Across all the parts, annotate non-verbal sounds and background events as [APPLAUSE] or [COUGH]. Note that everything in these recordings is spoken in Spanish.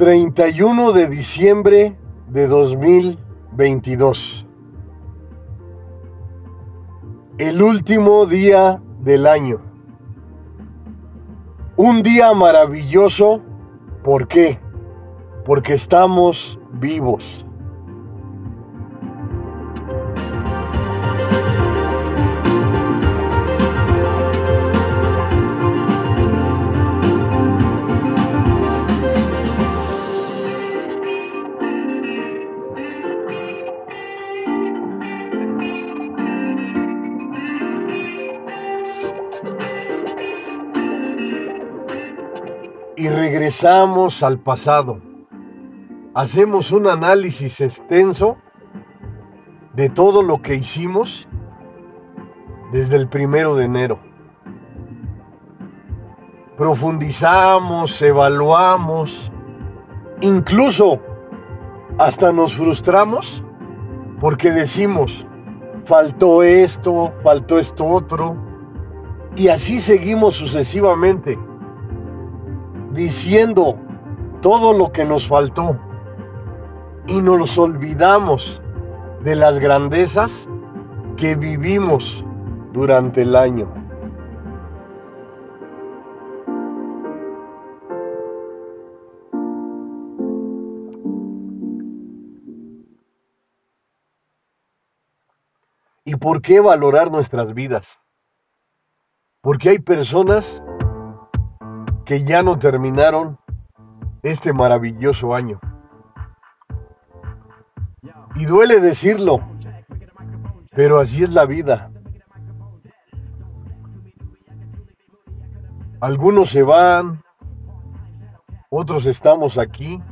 31 de diciembre de 2022. El último día del año. Un día maravilloso. ¿Por qué? Porque estamos vivos. Y regresamos al pasado. Hacemos un análisis extenso de todo lo que hicimos desde el primero de enero. Profundizamos, evaluamos, incluso hasta nos frustramos porque decimos, faltó esto, faltó esto otro, y así seguimos sucesivamente diciendo todo lo que nos faltó y nos olvidamos de las grandezas que vivimos durante el año. ¿Y por qué valorar nuestras vidas? Porque hay personas que ya no terminaron este maravilloso año. Y duele decirlo, pero así es la vida. Algunos se van, otros estamos aquí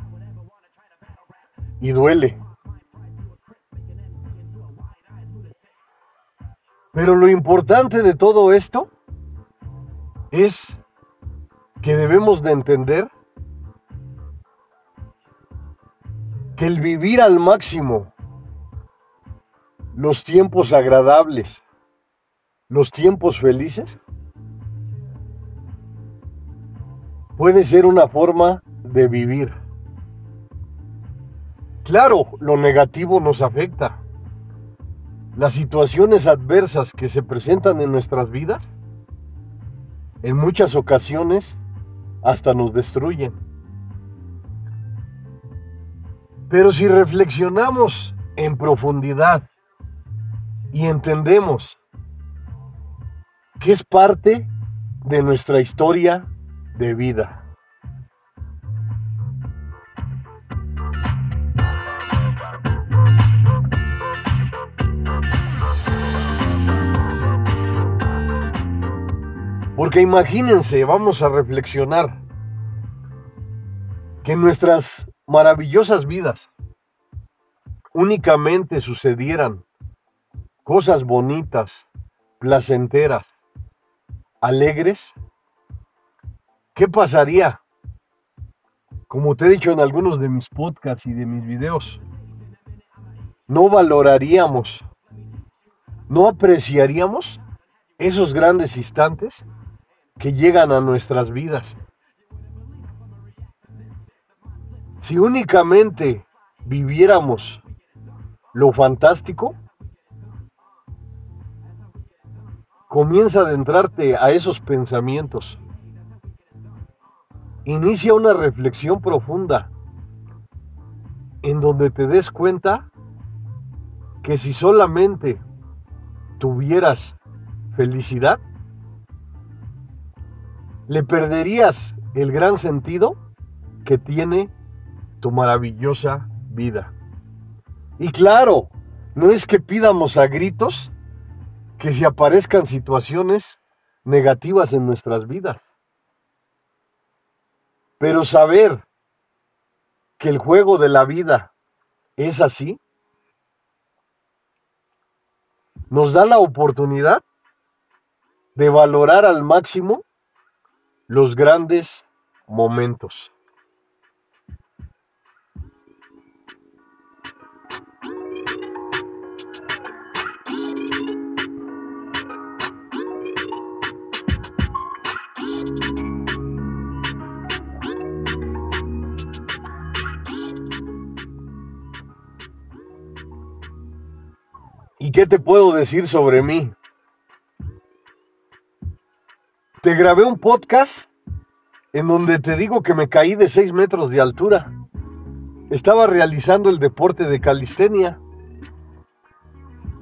y duele. Pero lo importante de todo esto es que debemos de entender que el vivir al máximo los tiempos agradables, los tiempos felices, puede ser una forma de vivir. Claro, lo negativo nos afecta. Las situaciones adversas que se presentan en nuestras vidas, en muchas ocasiones, hasta nos destruyen. Pero si reflexionamos en profundidad y entendemos que es parte de nuestra historia de vida. Porque imagínense, vamos a reflexionar, que nuestras maravillosas vidas únicamente sucedieran cosas bonitas, placenteras, alegres, ¿qué pasaría? Como te he dicho en algunos de mis podcasts y de mis videos, no valoraríamos, no apreciaríamos esos grandes instantes que llegan a nuestras vidas. Si únicamente viviéramos lo fantástico, comienza a adentrarte a esos pensamientos. Inicia una reflexión profunda en donde te des cuenta que si solamente tuvieras felicidad, le perderías el gran sentido que tiene tu maravillosa vida. Y claro, no es que pidamos a gritos que se aparezcan situaciones negativas en nuestras vidas. Pero saber que el juego de la vida es así, nos da la oportunidad de valorar al máximo los grandes momentos. ¿Y qué te puedo decir sobre mí? Te grabé un podcast en donde te digo que me caí de 6 metros de altura. Estaba realizando el deporte de calistenia.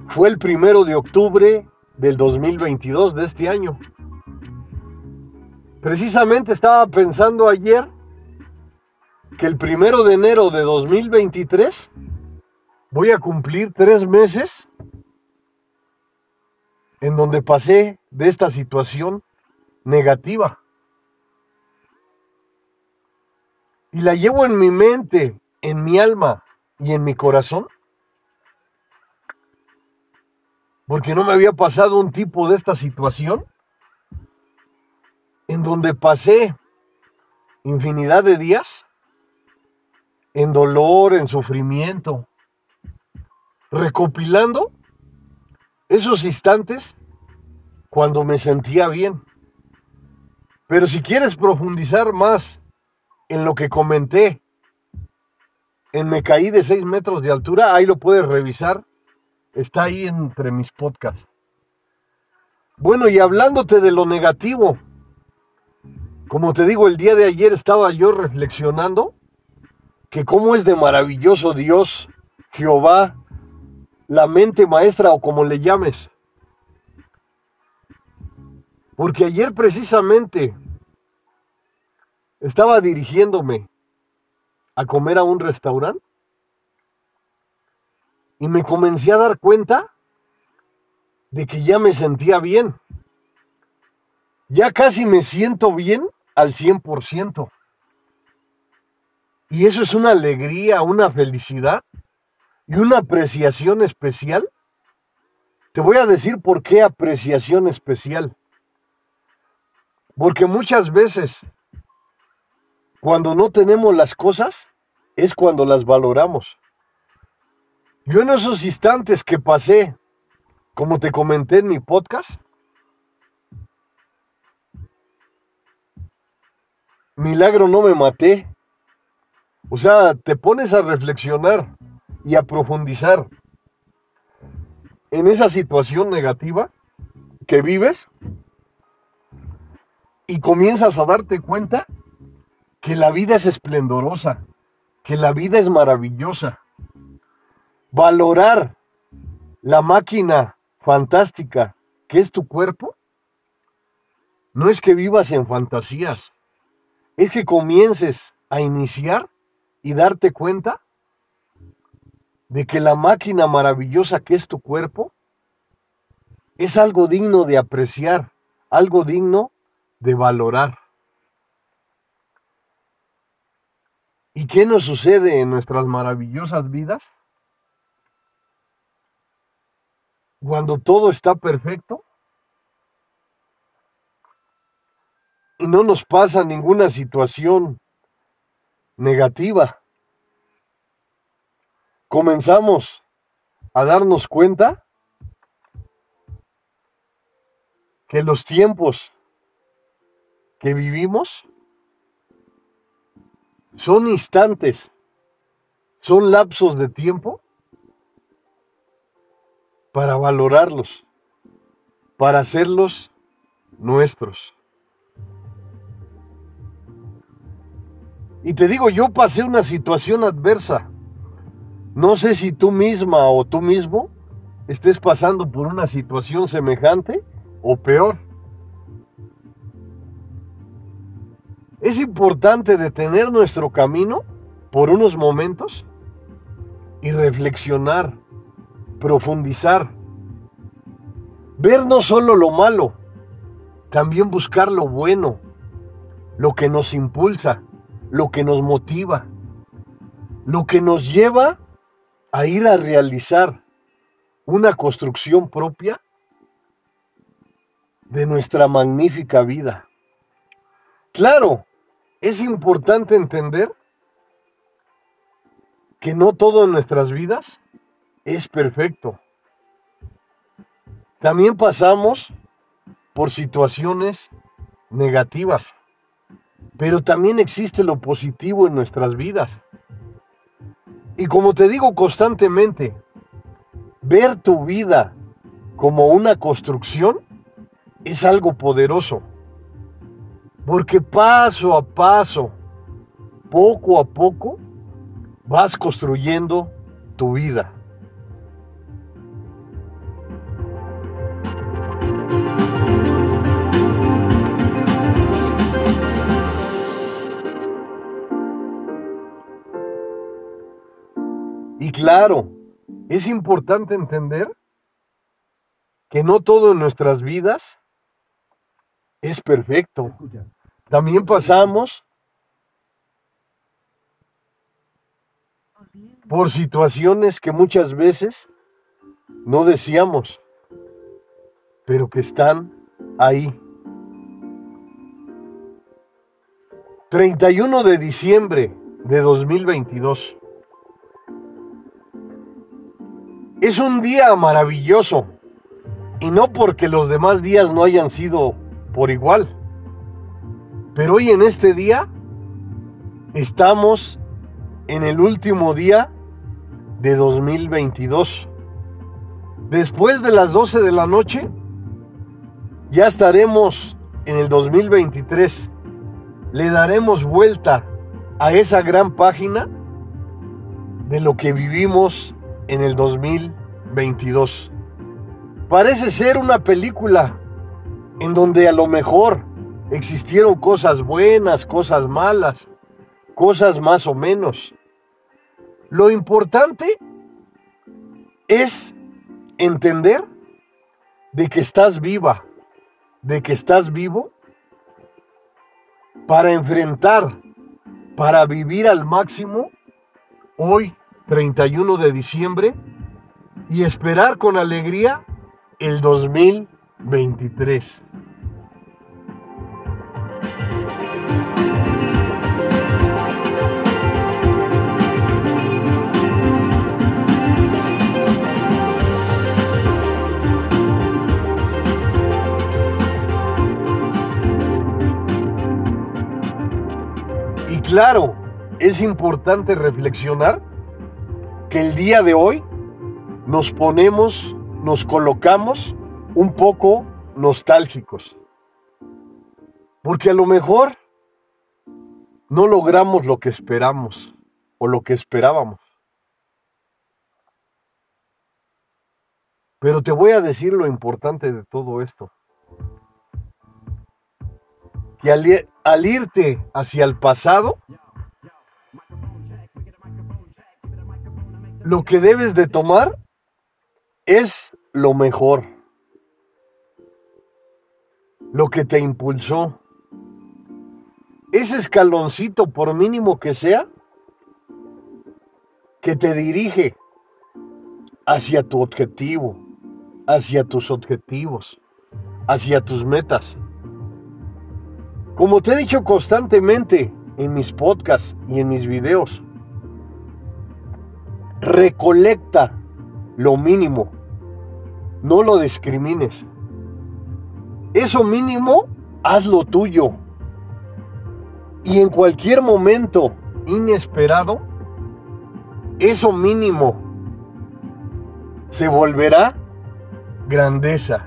Fue el primero de octubre del 2022 de este año. Precisamente estaba pensando ayer que el primero de enero de 2023 voy a cumplir tres meses en donde pasé de esta situación negativa. Y la llevo en mi mente, en mi alma y en mi corazón. Porque no me había pasado un tipo de esta situación en donde pasé infinidad de días en dolor, en sufrimiento, recopilando esos instantes cuando me sentía bien. Pero si quieres profundizar más en lo que comenté, en Me caí de 6 metros de altura, ahí lo puedes revisar. Está ahí entre mis podcasts. Bueno, y hablándote de lo negativo, como te digo, el día de ayer estaba yo reflexionando que cómo es de maravilloso Dios, Jehová, la mente maestra o como le llames. Porque ayer precisamente estaba dirigiéndome a comer a un restaurante y me comencé a dar cuenta de que ya me sentía bien. Ya casi me siento bien al 100%. Y eso es una alegría, una felicidad y una apreciación especial. Te voy a decir por qué apreciación especial. Porque muchas veces, cuando no tenemos las cosas, es cuando las valoramos. Yo en esos instantes que pasé, como te comenté en mi podcast, milagro no me maté. O sea, te pones a reflexionar y a profundizar en esa situación negativa que vives y comienzas a darte cuenta que la vida es esplendorosa, que la vida es maravillosa. Valorar la máquina fantástica que es tu cuerpo, no es que vivas en fantasías, es que comiences a iniciar y darte cuenta de que la máquina maravillosa que es tu cuerpo es algo digno de apreciar, algo digno de valorar. ¿Y qué nos sucede en nuestras maravillosas vidas? Cuando todo está perfecto y no nos pasa ninguna situación negativa. Comenzamos a darnos cuenta que los tiempos que vivimos son instantes, son lapsos de tiempo para valorarlos, para hacerlos nuestros. Y te digo, yo pasé una situación adversa. No sé si tú misma o tú mismo estés pasando por una situación semejante o peor. Es importante detener nuestro camino por unos momentos y reflexionar, profundizar, ver no solo lo malo, también buscar lo bueno, lo que nos impulsa, lo que nos motiva, lo que nos lleva a ir a realizar una construcción propia de nuestra magnífica vida. Claro, es importante entender que no todo en nuestras vidas es perfecto. También pasamos por situaciones negativas. Pero también existe lo positivo en nuestras vidas. Y como te digo constantemente, ver tu vida como una construcción es algo poderoso. Porque paso a paso, poco a poco, vas construyendo tu vida. Y claro, es importante entender que no todo en nuestras vidas es perfecto. También pasamos por situaciones que muchas veces no deseamos, pero que están ahí. 31 de diciembre de 2022. Es un día maravilloso y no porque los demás días no hayan sido por igual. Pero hoy en este día estamos en el último día de 2022. Después de las 12 de la noche, ya estaremos en el 2023. Le daremos vuelta a esa gran página de lo que vivimos en el 2022. Parece ser una película en donde a lo mejor existieron cosas buenas, cosas malas, cosas más o menos. Lo importante es entender de que estás viva, de que estás vivo para enfrentar, para vivir al máximo hoy, 31 de diciembre, y esperar con alegría el 2023. Claro, es importante reflexionar que el día de hoy nos ponemos nos colocamos un poco nostálgicos. Porque a lo mejor no logramos lo que esperamos o lo que esperábamos. Pero te voy a decir lo importante de todo esto. Que al, al irte hacia el pasado, lo que debes de tomar es lo mejor, lo que te impulsó. Ese escaloncito, por mínimo que sea, que te dirige hacia tu objetivo, hacia tus objetivos, hacia tus metas. Como te he dicho constantemente en mis podcasts y en mis videos, recolecta lo mínimo no lo discrimines. Eso mínimo, hazlo tuyo. Y en cualquier momento inesperado, eso mínimo se volverá grandeza.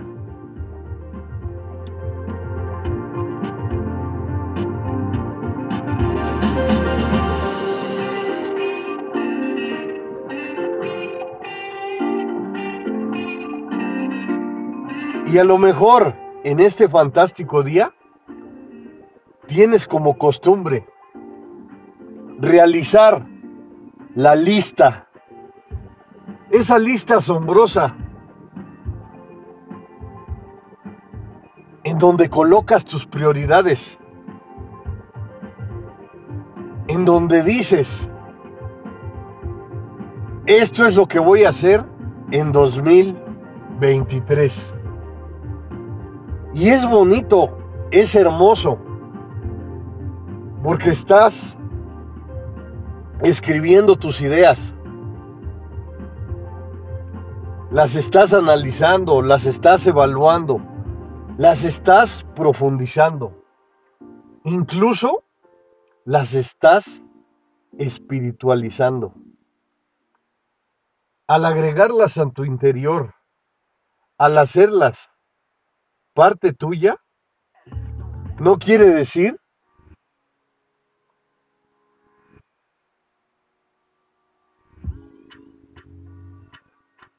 Y a lo mejor en este fantástico día tienes como costumbre realizar la lista, esa lista asombrosa, en donde colocas tus prioridades, en donde dices, esto es lo que voy a hacer en 2023. Y es bonito, es hermoso, porque estás escribiendo tus ideas, las estás analizando, las estás evaluando, las estás profundizando, incluso las estás espiritualizando. al agregarlas a tu interior, al hacerlas parte tuya, no quiere decir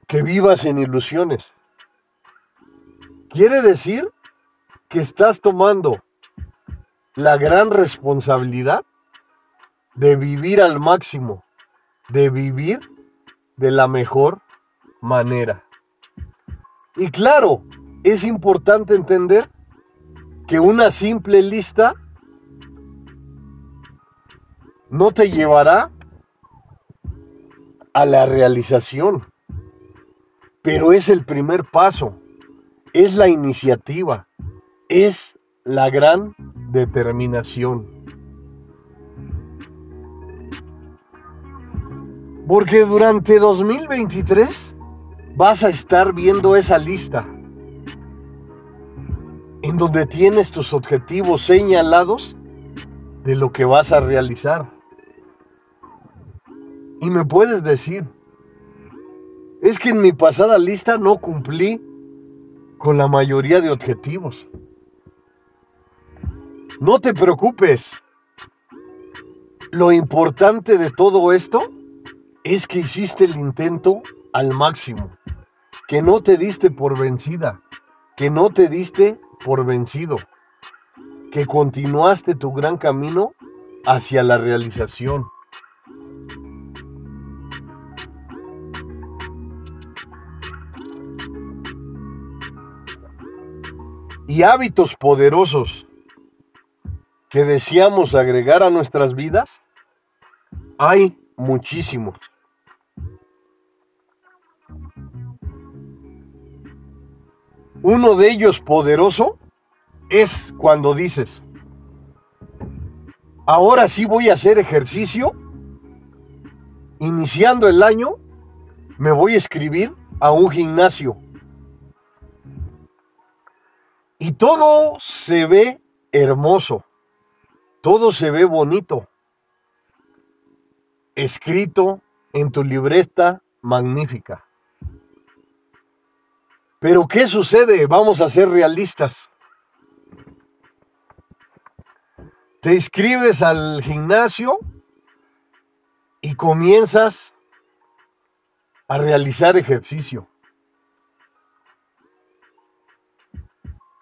que vivas en ilusiones. Quiere decir que estás tomando la gran responsabilidad de vivir al máximo, de vivir de la mejor manera. Y claro, es importante entender que una simple lista no te llevará a la realización, pero es el primer paso, es la iniciativa, es la gran determinación. Porque durante 2023 vas a estar viendo esa lista en donde tienes tus objetivos señalados de lo que vas a realizar. Y me puedes decir, es que en mi pasada lista no cumplí con la mayoría de objetivos. No te preocupes. Lo importante de todo esto es que hiciste el intento al máximo, que no te diste por vencida, que no te diste por vencido, que continuaste tu gran camino hacia la realización. Y hábitos poderosos que deseamos agregar a nuestras vidas, hay muchísimos. Uno de ellos poderoso es cuando dices, ahora sí voy a hacer ejercicio, iniciando el año, me voy a escribir a un gimnasio. Y todo se ve hermoso, todo se ve bonito, escrito en tu libreta magnífica. Pero ¿qué sucede? Vamos a ser realistas. Te inscribes al gimnasio y comienzas a realizar ejercicio.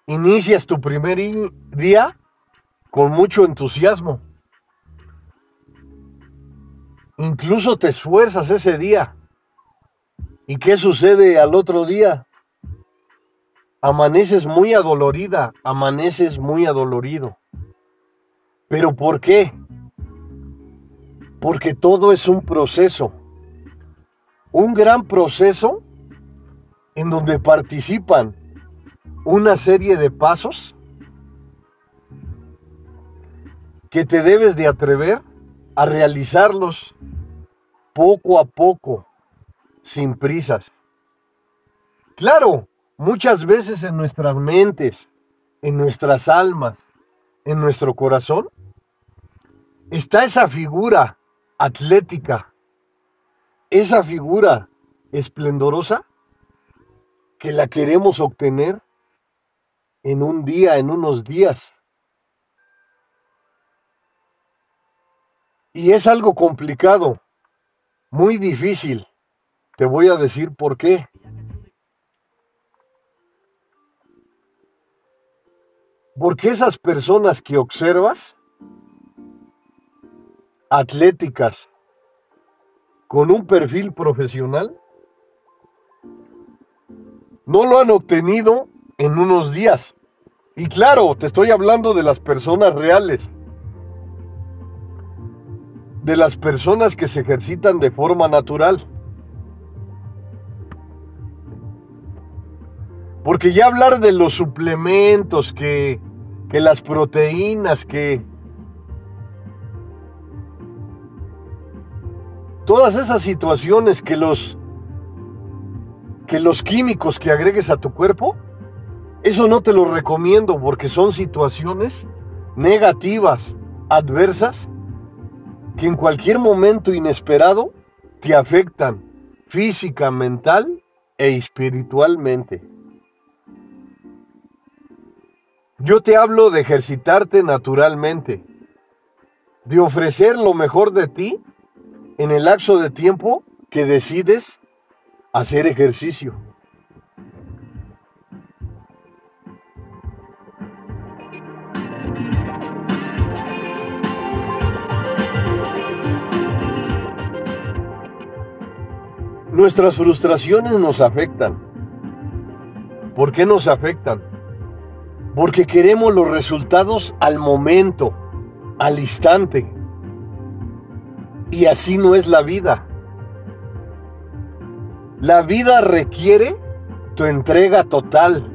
Inicias tu primer día con mucho entusiasmo. Incluso te esfuerzas ese día. ¿Y qué sucede al otro día? Amaneces muy adolorida, amaneces muy adolorido. ¿Pero por qué? Porque todo es un proceso. Un gran proceso en donde participan una serie de pasos que te debes de atrever a realizarlos poco a poco, sin prisas. Claro, Muchas veces en nuestras mentes, en nuestras almas, en nuestro corazón, está esa figura atlética, esa figura esplendorosa que la queremos obtener en un día, en unos días. Y es algo complicado, muy difícil. Te voy a decir por qué. Porque esas personas que observas, atléticas, con un perfil profesional, no lo han obtenido en unos días. Y claro, te estoy hablando de las personas reales, de las personas que se ejercitan de forma natural. Porque ya hablar de los suplementos que que las proteínas, que todas esas situaciones que los que los químicos que agregues a tu cuerpo, eso no te lo recomiendo porque son situaciones negativas, adversas, que en cualquier momento inesperado te afectan física, mental e espiritualmente. Yo te hablo de ejercitarte naturalmente, de ofrecer lo mejor de ti en el lapso de tiempo que decides hacer ejercicio. Nuestras frustraciones nos afectan. ¿Por qué nos afectan? Porque queremos los resultados al momento, al instante. Y así no es la vida. La vida requiere tu entrega total,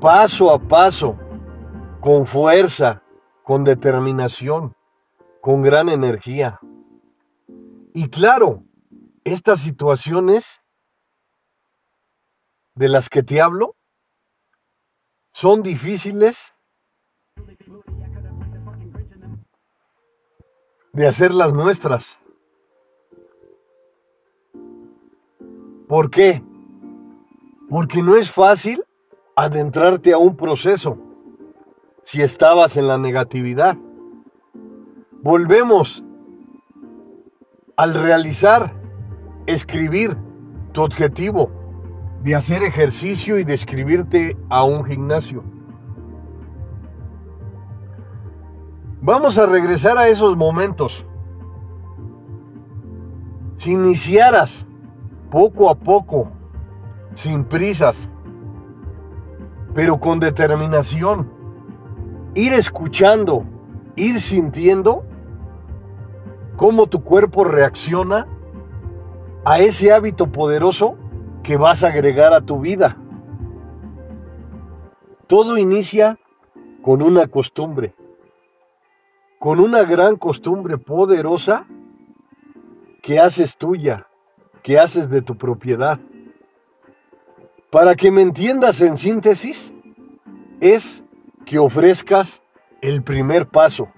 paso a paso, con fuerza, con determinación, con gran energía. Y claro, estas situaciones de las que te hablo son difíciles de hacerlas nuestras. ¿Por qué? Porque no es fácil adentrarte a un proceso si estabas en la negatividad. Volvemos al realizar escribir tu objetivo de hacer ejercicio y de escribirte a un gimnasio. Vamos a regresar a esos momentos. Si iniciaras poco a poco, sin prisas, pero con determinación, ir escuchando, ir sintiendo cómo tu cuerpo reacciona a ese hábito poderoso que vas a agregar a tu vida. Todo inicia con una costumbre, con una gran costumbre poderosa que haces tuya, que haces de tu propiedad. Para que me entiendas en síntesis, es que ofrezcas el primer paso.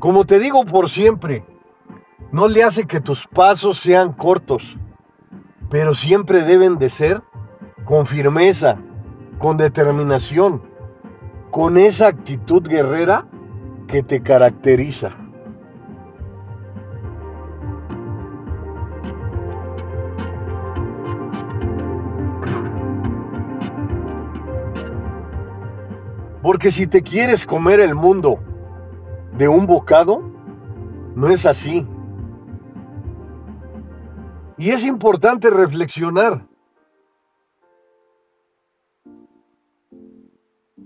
Como te digo por siempre, no le hace que tus pasos sean cortos, pero siempre deben de ser con firmeza, con determinación, con esa actitud guerrera que te caracteriza. Porque si te quieres comer el mundo de un bocado, no es así. Y es importante reflexionar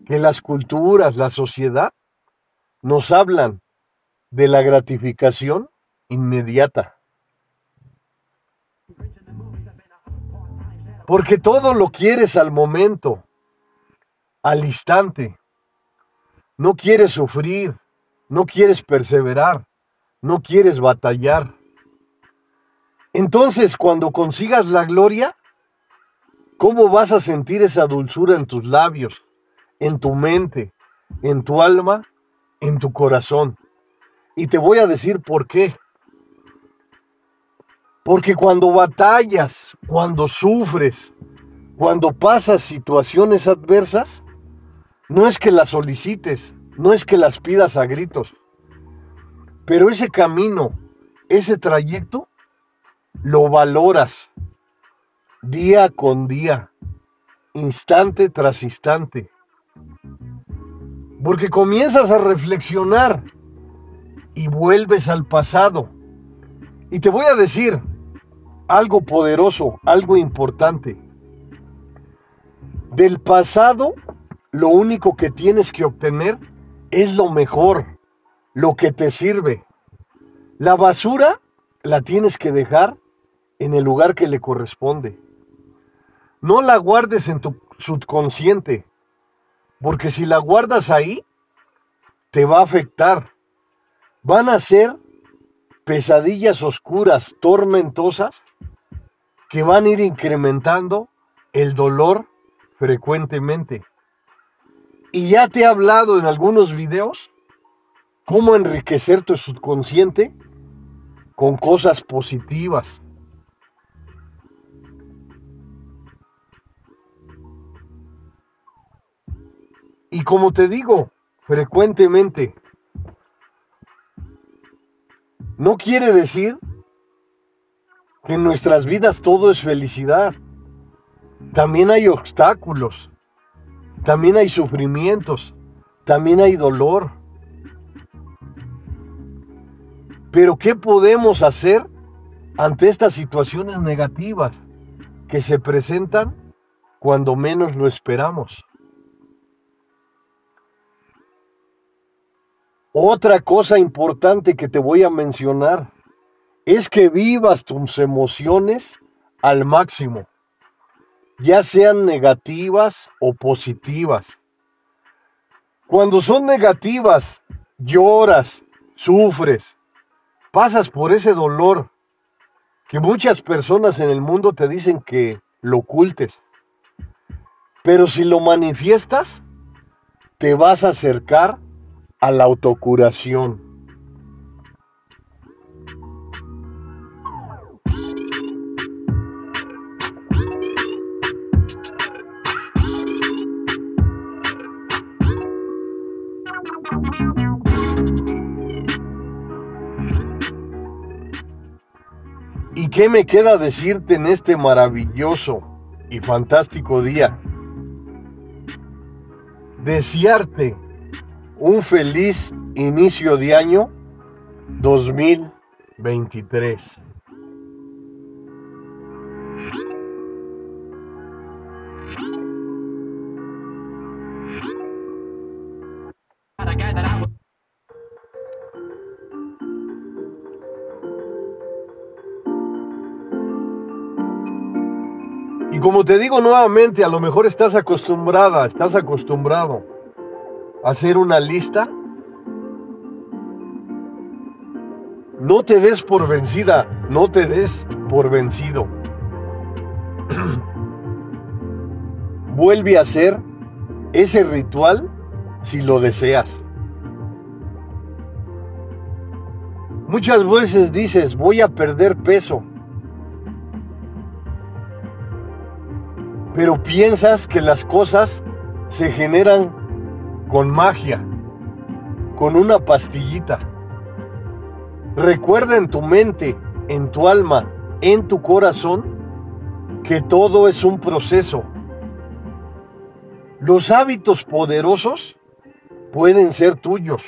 que las culturas, la sociedad, nos hablan de la gratificación inmediata. Porque todo lo quieres al momento, al instante. No quieres sufrir, no quieres perseverar, no quieres batallar. Entonces, cuando consigas la gloria, ¿cómo vas a sentir esa dulzura en tus labios, en tu mente, en tu alma, en tu corazón? Y te voy a decir por qué. Porque cuando batallas, cuando sufres, cuando pasas situaciones adversas, no es que las solicites, no es que las pidas a gritos, pero ese camino, ese trayecto, lo valoras día con día, instante tras instante. Porque comienzas a reflexionar y vuelves al pasado. Y te voy a decir algo poderoso, algo importante. Del pasado, lo único que tienes que obtener es lo mejor, lo que te sirve. La basura la tienes que dejar en el lugar que le corresponde. No la guardes en tu subconsciente, porque si la guardas ahí, te va a afectar. Van a ser pesadillas oscuras, tormentosas, que van a ir incrementando el dolor frecuentemente. Y ya te he hablado en algunos videos cómo enriquecer tu subconsciente con cosas positivas. Y como te digo frecuentemente, no quiere decir que en nuestras vidas todo es felicidad. También hay obstáculos, también hay sufrimientos, también hay dolor. Pero ¿qué podemos hacer ante estas situaciones negativas que se presentan cuando menos lo esperamos? Otra cosa importante que te voy a mencionar es que vivas tus emociones al máximo, ya sean negativas o positivas. Cuando son negativas, lloras, sufres, pasas por ese dolor que muchas personas en el mundo te dicen que lo ocultes. Pero si lo manifiestas, te vas a acercar a la autocuración. Qué me queda decirte en este maravilloso y fantástico día? Desearte un feliz inicio de año 2023. Como te digo nuevamente, a lo mejor estás acostumbrada, estás acostumbrado a hacer una lista. No te des por vencida, no te des por vencido. [CLEARS THROAT] Vuelve a hacer ese ritual si lo deseas. Muchas veces dices, voy a perder peso. Pero piensas que las cosas se generan con magia, con una pastillita. Recuerda en tu mente, en tu alma, en tu corazón, que todo es un proceso. Los hábitos poderosos pueden ser tuyos,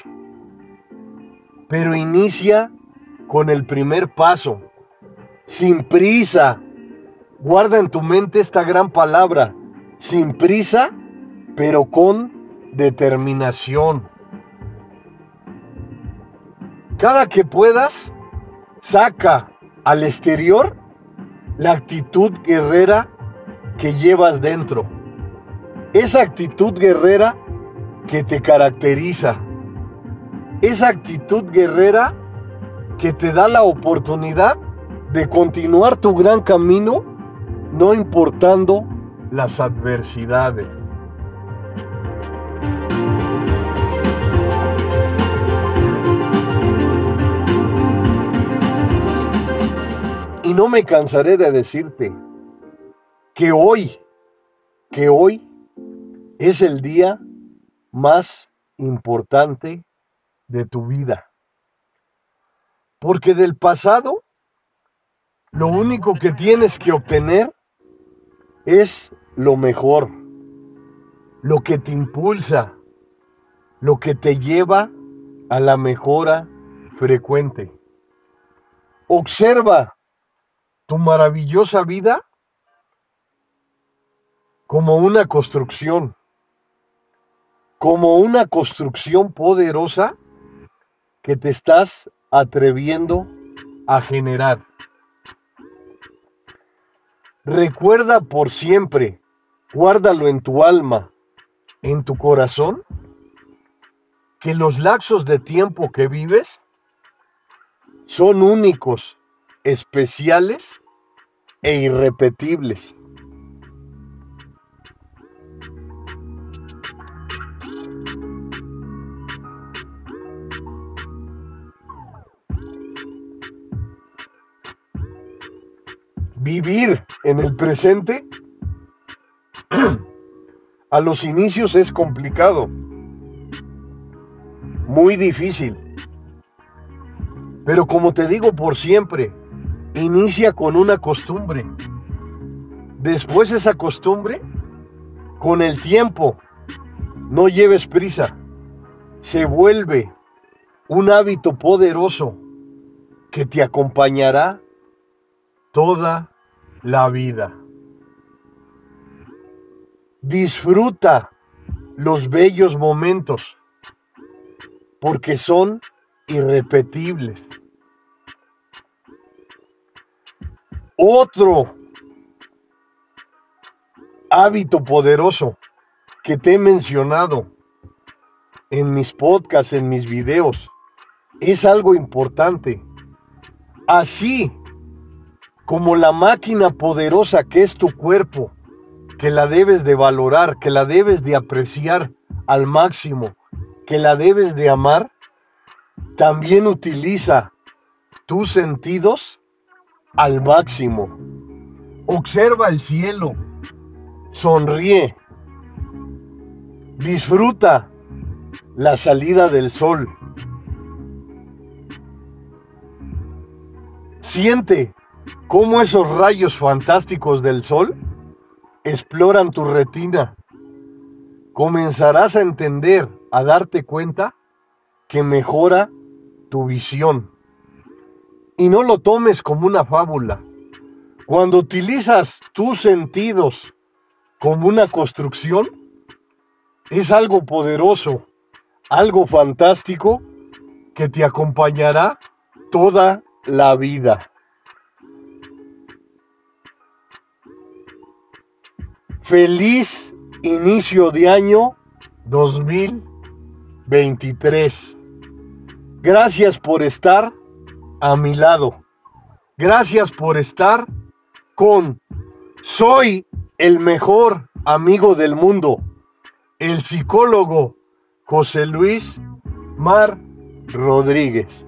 pero inicia con el primer paso, sin prisa, Guarda en tu mente esta gran palabra, sin prisa, pero con determinación. Cada que puedas, saca al exterior la actitud guerrera que llevas dentro. Esa actitud guerrera que te caracteriza. Esa actitud guerrera que te da la oportunidad de continuar tu gran camino no importando las adversidades. Y no me cansaré de decirte que hoy, que hoy es el día más importante de tu vida. Porque del pasado, lo único que tienes que obtener es lo mejor, lo que te impulsa, lo que te lleva a la mejora frecuente. Observa tu maravillosa vida como una construcción, como una construcción poderosa que te estás atreviendo a generar. Recuerda por siempre, guárdalo en tu alma, en tu corazón, que los lapsos de tiempo que vives son únicos, especiales e irrepetibles. Vivir en el presente [CLEARS THROAT] A los inicios es complicado, muy difícil. Pero como te digo por siempre, inicia con una costumbre. Después esa costumbre, con el tiempo, no lleves prisa, se vuelve un hábito poderoso que te acompañará toda la vida. Disfruta los bellos momentos porque son irrepetibles. Otro hábito poderoso que te he mencionado en mis podcasts, en mis videos, es algo importante. Así como la máquina poderosa que es tu cuerpo, que la debes de valorar, que la debes de apreciar al máximo, que la debes de amar, también utiliza tus sentidos al máximo. Observa el cielo, sonríe, disfruta la salida del sol. Siente cómo esos rayos fantásticos del sol exploran tu retina, comenzarás a entender, a darte cuenta que mejora tu visión. Y no lo tomes como una fábula. Cuando utilizas tus sentidos como una construcción, es algo poderoso, algo fantástico que te acompañará toda la vida. Feliz inicio de año 2023. Gracias por estar a mi lado. Gracias por estar con Soy el mejor amigo del mundo, el psicólogo José Luis Mar Rodríguez.